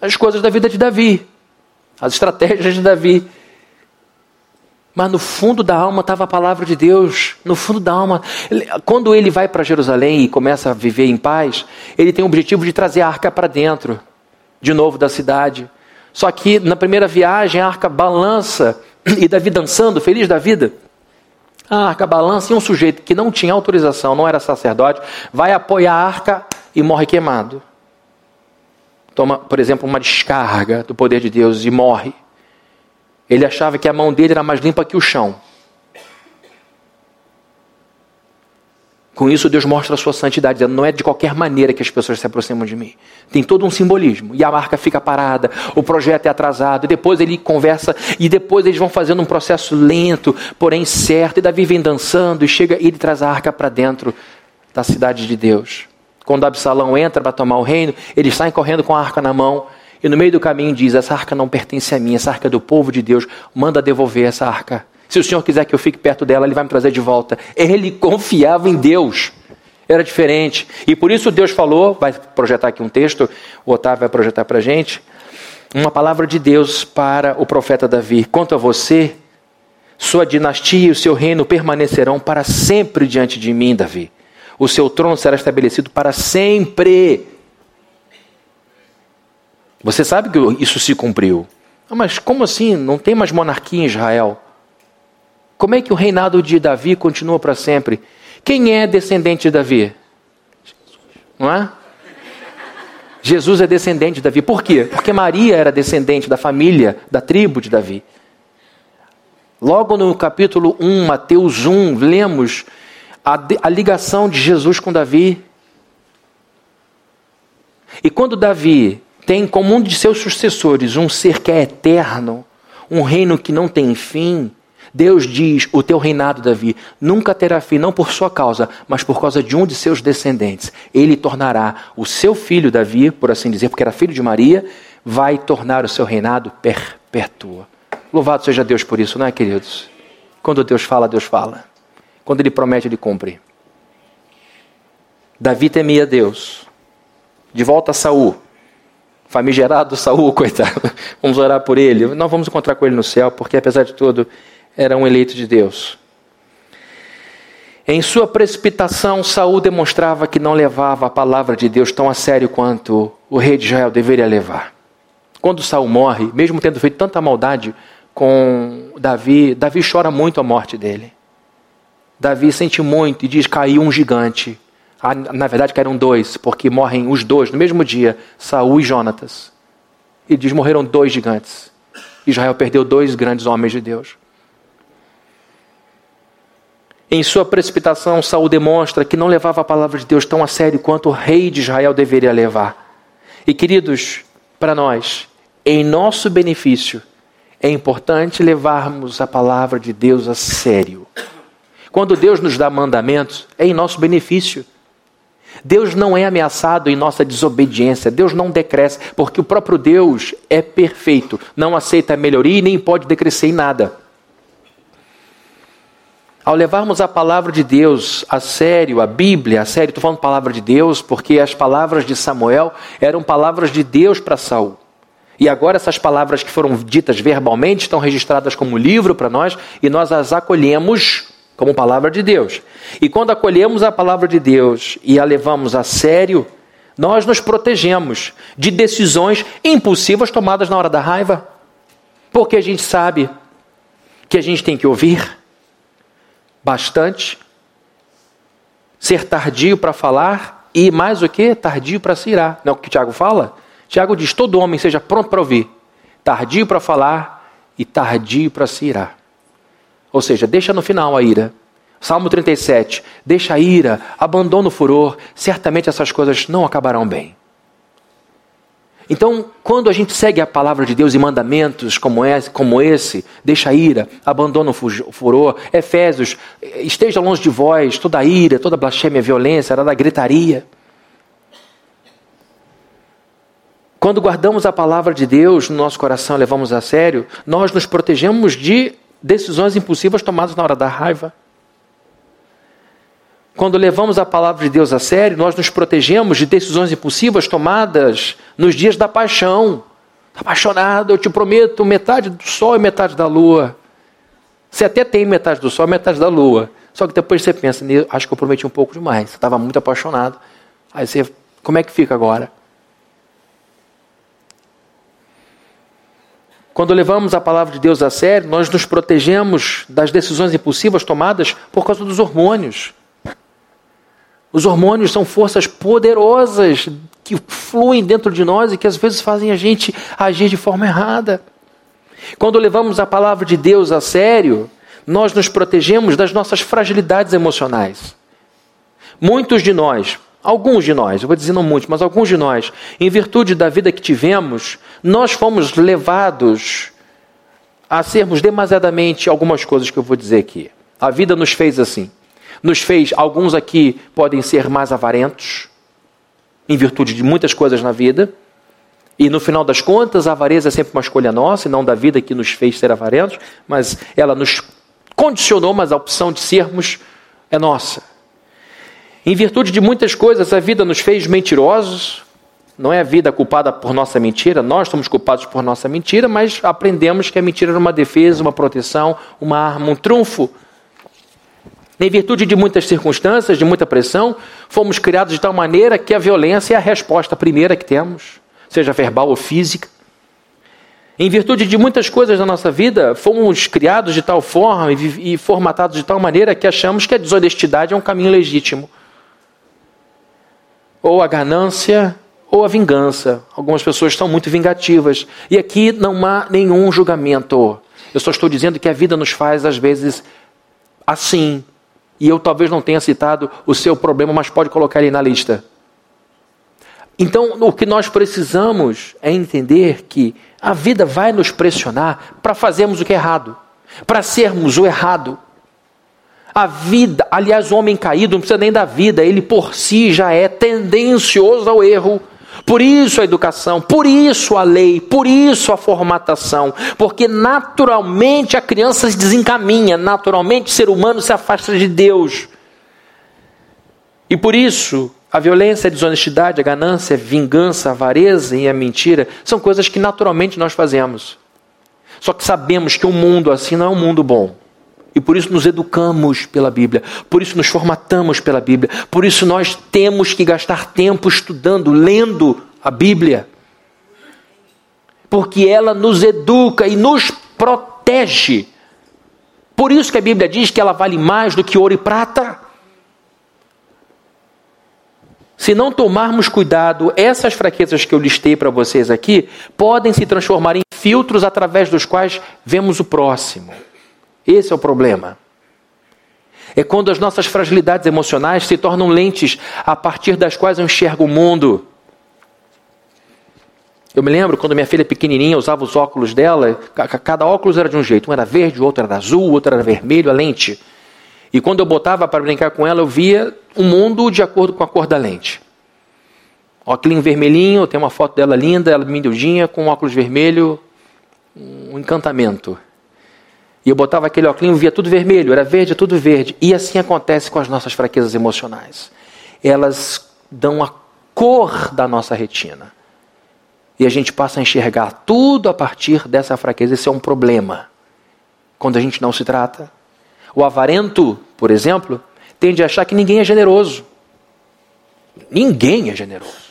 [SPEAKER 1] As coisas da vida de Davi, as estratégias de Davi. Mas no fundo da alma estava a palavra de Deus. No fundo da alma. Quando ele vai para Jerusalém e começa a viver em paz, ele tem o objetivo de trazer a arca para dentro, de novo da cidade. Só que na primeira viagem a arca balança e Davi dançando, feliz da vida. A arca balança e um sujeito que não tinha autorização, não era sacerdote, vai apoiar a arca e morre queimado. Toma, por exemplo, uma descarga do poder de Deus e morre. Ele achava que a mão dele era mais limpa que o chão. Com isso, Deus mostra a sua santidade, dizendo, não é de qualquer maneira que as pessoas se aproximam de mim. Tem todo um simbolismo. E a marca fica parada, o projeto é atrasado, depois ele conversa, e depois eles vão fazendo um processo lento, porém certo. E Davi vem dançando, e chega e ele traz a arca para dentro da cidade de Deus. Quando Absalão entra para tomar o reino, eles saem correndo com a arca na mão e no meio do caminho diz: Essa arca não pertence a mim, essa arca é do povo de Deus, manda devolver essa arca. Se o Senhor quiser que eu fique perto dela, Ele vai me trazer de volta. Ele confiava em Deus. Era diferente. E por isso Deus falou, vai projetar aqui um texto, o Otávio vai projetar para a gente, uma palavra de Deus para o profeta Davi. Quanto a você, sua dinastia e o seu reino permanecerão para sempre diante de mim, Davi. O seu trono será estabelecido para sempre. Você sabe que isso se cumpriu. Ah, mas como assim? Não tem mais monarquia em Israel? Como é que o reinado de Davi continua para sempre? Quem é descendente de Davi? Não é? Jesus é descendente de Davi. Por quê? Porque Maria era descendente da família, da tribo de Davi. Logo no capítulo 1, Mateus 1, lemos a, a ligação de Jesus com Davi. E quando Davi tem como um de seus sucessores um ser que é eterno, um reino que não tem fim, Deus diz: o teu reinado, Davi, nunca terá fim, não por sua causa, mas por causa de um de seus descendentes. Ele tornará o seu filho, Davi, por assim dizer, porque era filho de Maria, vai tornar o seu reinado perpétuo. Louvado seja Deus por isso, não é, queridos? Quando Deus fala, Deus fala. Quando Ele promete, Ele cumpre. Davi temia Deus. De volta a Saul. Famigerado Saul, coitado. Vamos orar por ele. Não vamos encontrar com ele no céu, porque apesar de tudo, era um eleito de Deus. Em sua precipitação, Saul demonstrava que não levava a palavra de Deus tão a sério quanto o rei de Israel deveria levar. Quando Saul morre, mesmo tendo feito tanta maldade com Davi, Davi chora muito a morte dele. Davi sente muito e diz: caiu um gigante. Ah, na verdade, caíram dois, porque morrem os dois no mesmo dia, Saul e Jonatas. E diz: morreram dois gigantes. Israel perdeu dois grandes homens de Deus. Em sua precipitação, Saul demonstra que não levava a palavra de Deus tão a sério quanto o rei de Israel deveria levar. E queridos, para nós, em nosso benefício, é importante levarmos a palavra de Deus a sério. Quando Deus nos dá mandamentos, é em nosso benefício. Deus não é ameaçado em nossa desobediência, Deus não decresce, porque o próprio Deus é perfeito, não aceita melhoria e nem pode decrescer em nada. Ao levarmos a palavra de Deus a sério, a Bíblia a sério, estou falando palavra de Deus porque as palavras de Samuel eram palavras de Deus para Saul. E agora essas palavras que foram ditas verbalmente estão registradas como livro para nós e nós as acolhemos como palavra de Deus. E quando acolhemos a palavra de Deus e a levamos a sério, nós nos protegemos de decisões impulsivas tomadas na hora da raiva. Porque a gente sabe que a gente tem que ouvir bastante, ser tardio para falar e mais o que? Tardio para se irar. Não é o que o Tiago fala? Tiago diz: todo homem seja pronto para ouvir, tardio para falar e tardio para se irar. Ou seja, deixa no final a ira. Salmo 37, deixa a ira, abandona o furor, certamente essas coisas não acabarão bem. Então, quando a gente segue a palavra de Deus e mandamentos como esse, como esse deixa a ira, abandona o furor, Efésios, esteja longe de vós toda a ira, toda a blasfêmia, violência, a gritaria. Quando guardamos a palavra de Deus no nosso coração, levamos a sério, nós nos protegemos de decisões impulsivas tomadas na hora da raiva. Quando levamos a palavra de Deus a sério, nós nos protegemos de decisões impulsivas tomadas nos dias da paixão. Apaixonado, eu te prometo metade do sol e metade da lua. Você até tem metade do sol e metade da lua. Só que depois você pensa, acho que eu prometi um pouco demais. Você estava muito apaixonado. Aí você, como é que fica agora? Quando levamos a palavra de Deus a sério, nós nos protegemos das decisões impulsivas tomadas por causa dos hormônios. Os hormônios são forças poderosas que fluem dentro de nós e que às vezes fazem a gente agir de forma errada. Quando levamos a palavra de Deus a sério, nós nos protegemos das nossas fragilidades emocionais. Muitos de nós, alguns de nós, eu vou dizer não muitos, mas alguns de nós, em virtude da vida que tivemos, nós fomos levados a sermos demasiadamente algumas coisas que eu vou dizer aqui. A vida nos fez assim. Nos fez, alguns aqui podem ser mais avarentos, em virtude de muitas coisas na vida. E no final das contas, a avareza é sempre uma escolha nossa, e não da vida que nos fez ser avarentos, mas ela nos condicionou, mas a opção de sermos é nossa. Em virtude de muitas coisas, a vida nos fez mentirosos. Não é a vida culpada por nossa mentira, nós somos culpados por nossa mentira, mas aprendemos que a mentira era uma defesa, uma proteção, uma arma, um trunfo. Em virtude de muitas circunstâncias, de muita pressão, fomos criados de tal maneira que a violência é a resposta primeira que temos, seja verbal ou física. Em virtude de muitas coisas da nossa vida, fomos criados de tal forma e formatados de tal maneira que achamos que a desonestidade é um caminho legítimo ou a ganância, ou a vingança. Algumas pessoas estão muito vingativas. E aqui não há nenhum julgamento. Eu só estou dizendo que a vida nos faz, às vezes, assim. E eu talvez não tenha citado o seu problema, mas pode colocar ele na lista. Então, o que nós precisamos é entender que a vida vai nos pressionar para fazermos o que é errado, para sermos o errado. A vida, aliás, o homem caído não precisa nem da vida, ele por si já é tendencioso ao erro. Por isso a educação, por isso a lei, por isso a formatação, porque naturalmente a criança se desencaminha, naturalmente o ser humano se afasta de Deus. E por isso a violência, a desonestidade, a ganância, a vingança, a avareza e a mentira são coisas que naturalmente nós fazemos. Só que sabemos que um mundo assim não é um mundo bom. E por isso nos educamos pela Bíblia, por isso nos formatamos pela Bíblia, por isso nós temos que gastar tempo estudando, lendo a Bíblia. Porque ela nos educa e nos protege. Por isso que a Bíblia diz que ela vale mais do que ouro e prata. Se não tomarmos cuidado, essas fraquezas que eu listei para vocês aqui podem se transformar em filtros através dos quais vemos o próximo. Esse é o problema. É quando as nossas fragilidades emocionais se tornam lentes a partir das quais eu enxergo o mundo. Eu me lembro quando minha filha pequenininha usava os óculos dela, cada óculos era de um jeito, um era verde, outro era azul, outro era vermelho, a lente. E quando eu botava para brincar com ela, eu via o mundo de acordo com a cor da lente. Óculos vermelhinho, tem uma foto dela linda, ela miudinha, com óculos vermelho, um encantamento. E eu botava aquele óculos, via tudo vermelho, era verde, tudo verde. E assim acontece com as nossas fraquezas emocionais. Elas dão a cor da nossa retina. E a gente passa a enxergar tudo a partir dessa fraqueza. Esse é um problema. Quando a gente não se trata. O avarento, por exemplo, tende a achar que ninguém é generoso. Ninguém é generoso.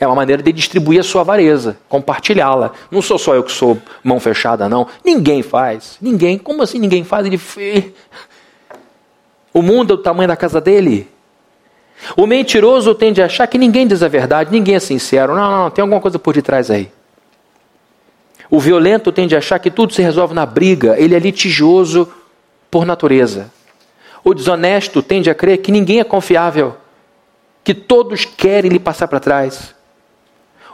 [SPEAKER 1] É uma maneira de distribuir a sua avareza, compartilhá-la. Não sou só eu que sou mão fechada, não. Ninguém faz. Ninguém. Como assim ninguém faz? Ele. O mundo é o tamanho da casa dele. O mentiroso tende a achar que ninguém diz a verdade, ninguém é sincero. Não, não, não, tem alguma coisa por detrás aí. O violento tende a achar que tudo se resolve na briga, ele é litigioso por natureza. O desonesto tende a crer que ninguém é confiável, que todos querem lhe passar para trás.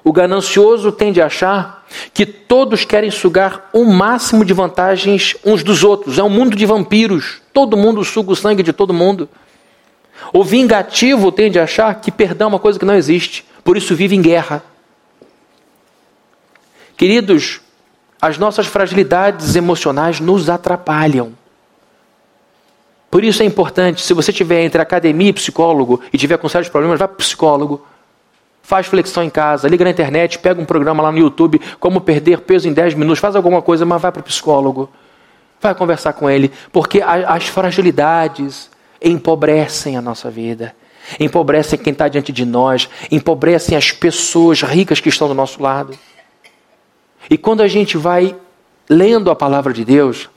[SPEAKER 1] O ganancioso tende a achar que todos querem sugar o máximo de vantagens uns dos outros. É um mundo de vampiros. Todo mundo suga o sangue de todo mundo. O vingativo tende a achar que perdão é uma coisa que não existe. Por isso vive em guerra. Queridos, as nossas fragilidades emocionais nos atrapalham. Por isso é importante, se você tiver entre academia e psicólogo e tiver com sérios problemas, vá para psicólogo. Faz flexão em casa, liga na internet, pega um programa lá no YouTube, como perder peso em 10 minutos, faz alguma coisa, mas vai para o psicólogo. Vai conversar com ele, porque as fragilidades empobrecem a nossa vida, empobrecem quem está diante de nós, empobrecem as pessoas ricas que estão do nosso lado. E quando a gente vai lendo a palavra de Deus,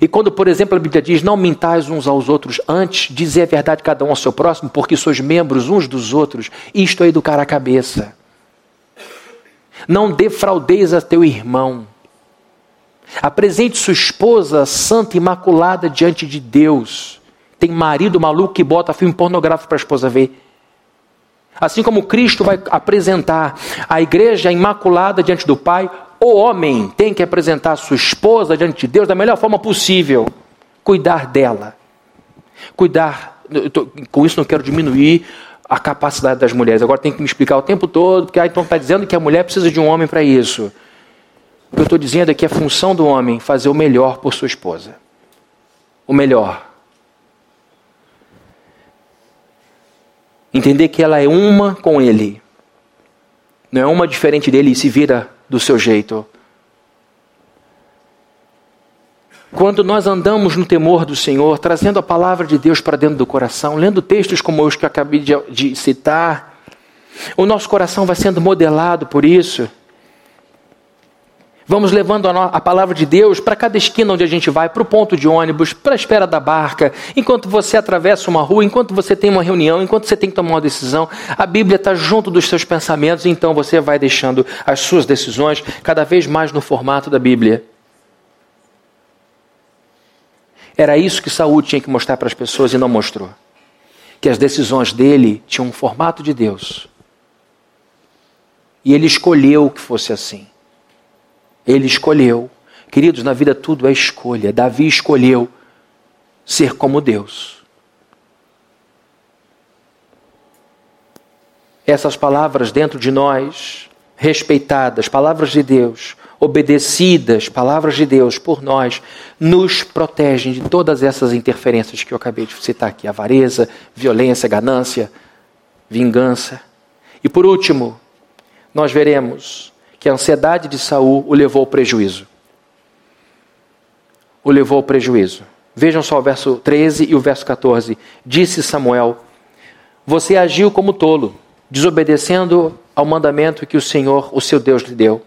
[SPEAKER 1] e quando, por exemplo, a Bíblia diz: Não mintais uns aos outros, antes dizer a verdade cada um ao seu próximo, porque sois membros uns dos outros, isto é educar a cabeça. Não defraudeis a teu irmão. Apresente sua esposa santa e imaculada diante de Deus. Tem marido maluco que bota filme pornográfico para a esposa ver. Assim como Cristo vai apresentar a igreja imaculada diante do Pai, o homem tem que apresentar sua esposa diante de Deus da melhor forma possível, cuidar dela. Cuidar, tô, com isso não quero diminuir a capacidade das mulheres. Agora tem que me explicar o tempo todo, porque ah, então está dizendo que a mulher precisa de um homem para isso. O que eu estou dizendo é que é função do homem fazer o melhor por sua esposa. O melhor. Entender que ela é uma com ele. Não é uma diferente dele e se vira do seu jeito. Quando nós andamos no temor do Senhor, trazendo a palavra de Deus para dentro do coração, lendo textos como os que eu acabei de, de citar, o nosso coração vai sendo modelado por isso. Vamos levando a, a palavra de Deus para cada esquina onde a gente vai, para o ponto de ônibus, para a espera da barca, enquanto você atravessa uma rua, enquanto você tem uma reunião, enquanto você tem que tomar uma decisão. A Bíblia está junto dos seus pensamentos, então você vai deixando as suas decisões cada vez mais no formato da Bíblia. Era isso que Saul tinha que mostrar para as pessoas e não mostrou. Que as decisões dele tinham um formato de Deus. E ele escolheu que fosse assim. Ele escolheu. Queridos, na vida tudo é escolha. Davi escolheu ser como Deus. Essas palavras dentro de nós, respeitadas, palavras de Deus, obedecidas, palavras de Deus por nós, nos protegem de todas essas interferências que eu acabei de citar aqui: avareza, violência, ganância, vingança. E por último, nós veremos que a ansiedade de Saul o levou ao prejuízo. O levou ao prejuízo. Vejam só o verso 13 e o verso 14. Disse Samuel: Você agiu como tolo, desobedecendo ao mandamento que o Senhor, o seu Deus, lhe deu.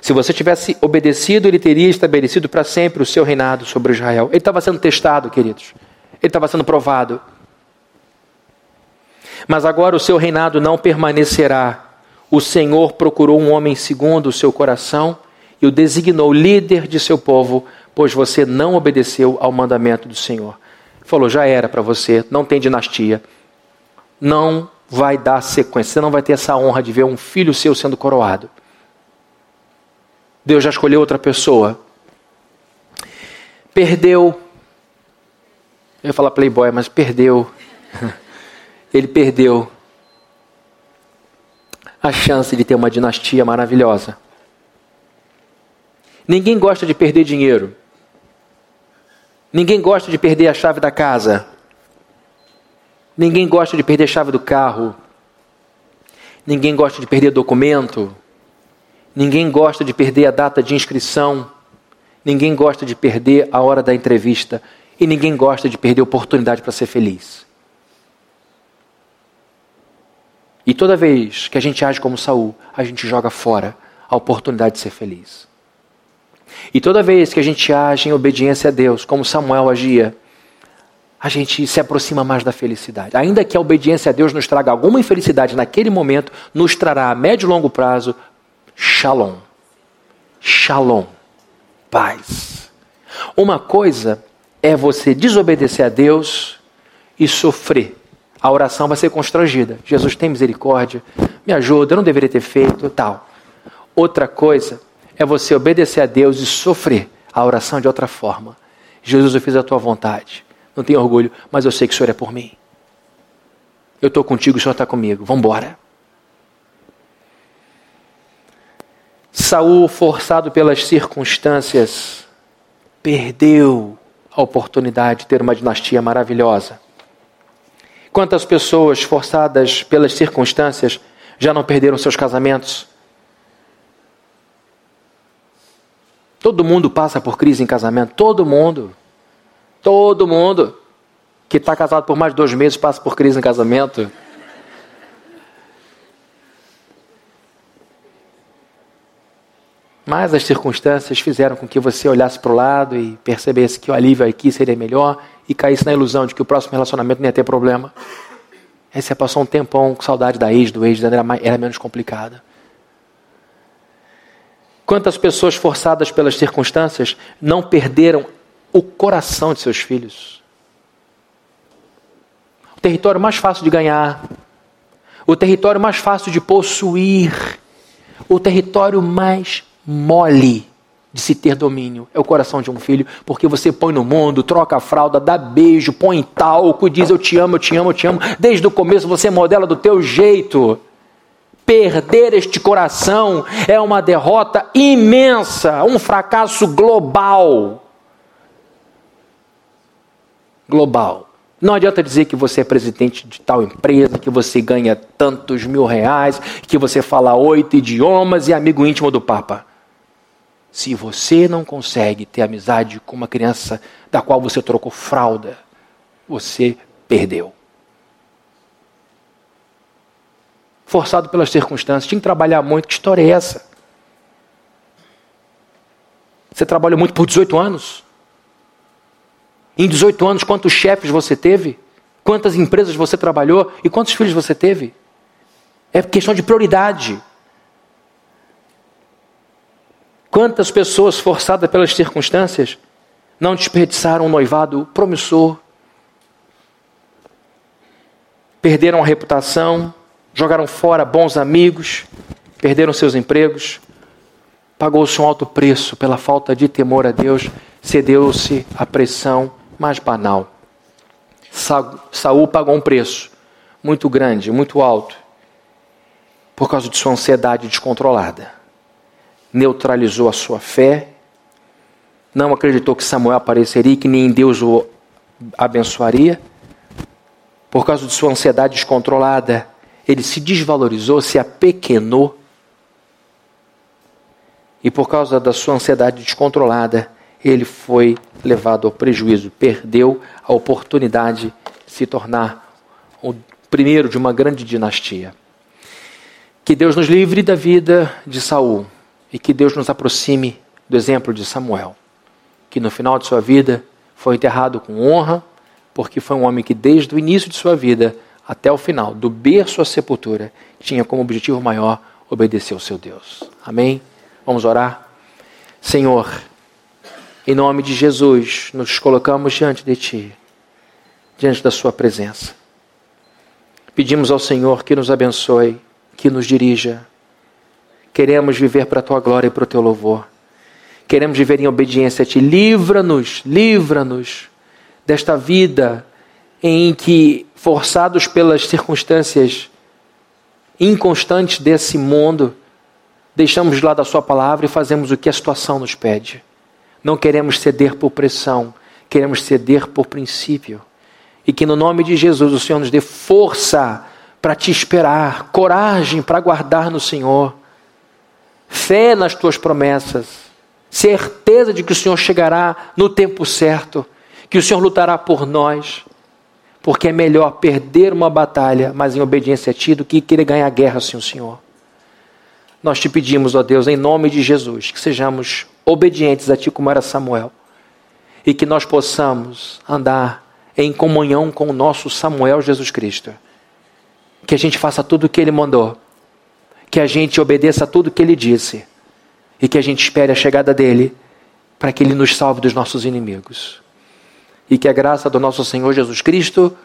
[SPEAKER 1] Se você tivesse obedecido, ele teria estabelecido para sempre o seu reinado sobre Israel. Ele estava sendo testado, queridos. Ele estava sendo provado. Mas agora o seu reinado não permanecerá. O Senhor procurou um homem segundo o seu coração e o designou líder de seu povo, pois você não obedeceu ao mandamento do Senhor. Falou: já era para você, não tem dinastia, não vai dar sequência, você não vai ter essa honra de ver um filho seu sendo coroado. Deus já escolheu outra pessoa. Perdeu. Eu ia falar playboy, mas perdeu. Ele perdeu a chance de ter uma dinastia maravilhosa. Ninguém gosta de perder dinheiro. Ninguém gosta de perder a chave da casa. Ninguém gosta de perder a chave do carro. Ninguém gosta de perder documento. Ninguém gosta de perder a data de inscrição, ninguém gosta de perder a hora da entrevista e ninguém gosta de perder a oportunidade para ser feliz. E toda vez que a gente age como Saul, a gente joga fora a oportunidade de ser feliz. E toda vez que a gente age em obediência a Deus, como Samuel agia, a gente se aproxima mais da felicidade. Ainda que a obediência a Deus nos traga alguma infelicidade naquele momento, nos trará a médio e longo prazo Shalom. Shalom. Paz. Uma coisa é você desobedecer a Deus e sofrer. A oração vai ser constrangida. Jesus tem misericórdia, me ajuda, eu não deveria ter feito, tal. Outra coisa é você obedecer a Deus e sofrer a oração de outra forma. Jesus, eu fiz a tua vontade. Não tenho orgulho, mas eu sei que o Senhor é por mim. Eu estou contigo, o Senhor está comigo. Vamos embora. Saul, forçado pelas circunstâncias, perdeu a oportunidade de ter uma dinastia maravilhosa. Quantas pessoas forçadas pelas circunstâncias já não perderam seus casamentos? Todo mundo passa por crise em casamento, todo mundo. Todo mundo que está casado por mais de dois meses passa por crise em casamento. Mas as circunstâncias fizeram com que você olhasse para o lado e percebesse que o alívio aqui seria melhor e caísse na ilusão de que o próximo relacionamento não ia ter problema. Aí você passou um tempão com saudade da ex, do ex, era, mais, era menos complicada. Quantas pessoas forçadas pelas circunstâncias não perderam o coração de seus filhos? O território mais fácil de ganhar, o território mais fácil de possuir, o território mais mole de se ter domínio é o coração de um filho, porque você põe no mundo, troca a fralda, dá beijo, põe talco, diz eu te amo, eu te amo, eu te amo. Desde o começo você modela do teu jeito. Perder este coração é uma derrota imensa, um fracasso global. Global. Não adianta dizer que você é presidente de tal empresa, que você ganha tantos mil reais, que você fala oito idiomas e é amigo íntimo do Papa. Se você não consegue ter amizade com uma criança da qual você trocou fralda, você perdeu. Forçado pelas circunstâncias, tinha que trabalhar muito. Que história é essa? Você trabalhou muito por 18 anos? Em 18 anos, quantos chefes você teve? Quantas empresas você trabalhou? E quantos filhos você teve? É questão de prioridade. Quantas pessoas forçadas pelas circunstâncias não desperdiçaram um noivado promissor? Perderam a reputação, jogaram fora bons amigos, perderam seus empregos, pagou-se um alto preço pela falta de temor a Deus, cedeu-se à pressão mais banal. Saul pagou um preço muito grande, muito alto, por causa de sua ansiedade descontrolada. Neutralizou a sua fé, não acreditou que Samuel apareceria e que nem Deus o abençoaria. Por causa de sua ansiedade descontrolada, ele se desvalorizou, se apequenou. E por causa da sua ansiedade descontrolada, ele foi levado ao prejuízo, perdeu a oportunidade de se tornar o primeiro de uma grande dinastia. Que Deus nos livre da vida de Saul e que Deus nos aproxime do exemplo de Samuel, que no final de sua vida foi enterrado com honra, porque foi um homem que desde o início de sua vida até o final, do berço à sepultura, tinha como objetivo maior obedecer ao seu Deus. Amém? Vamos orar? Senhor, em nome de Jesus, nos colocamos diante de Ti, diante da Sua presença. Pedimos ao Senhor que nos abençoe, que nos dirija. Queremos viver para a Tua glória e para o Teu louvor. Queremos viver em obediência a Ti. Livra-nos, livra-nos desta vida em que, forçados pelas circunstâncias inconstantes desse mundo, deixamos de lado a Sua palavra e fazemos o que a situação nos pede. Não queremos ceder por pressão, queremos ceder por princípio. E que no nome de Jesus o Senhor nos dê força para te esperar, coragem para guardar no Senhor, fé nas tuas promessas, certeza de que o Senhor chegará no tempo certo, que o Senhor lutará por nós, porque é melhor perder uma batalha, mas em obediência a Ti, do que querer ganhar guerra sem o Senhor. Nós te pedimos, ó Deus, em nome de Jesus, que sejamos obedientes a Ti como era Samuel. E que nós possamos andar em comunhão com o nosso Samuel Jesus Cristo. Que a gente faça tudo o que Ele mandou. Que a gente obedeça a tudo que Ele disse. E que a gente espere a chegada dEle para que Ele nos salve dos nossos inimigos. E que a graça do nosso Senhor Jesus Cristo,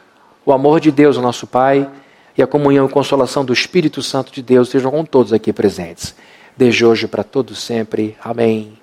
[SPEAKER 1] o amor de Deus, o nosso Pai, e a comunhão e consolação do Espírito Santo de Deus sejam com todos aqui presentes. Desde hoje para todos sempre. Amém.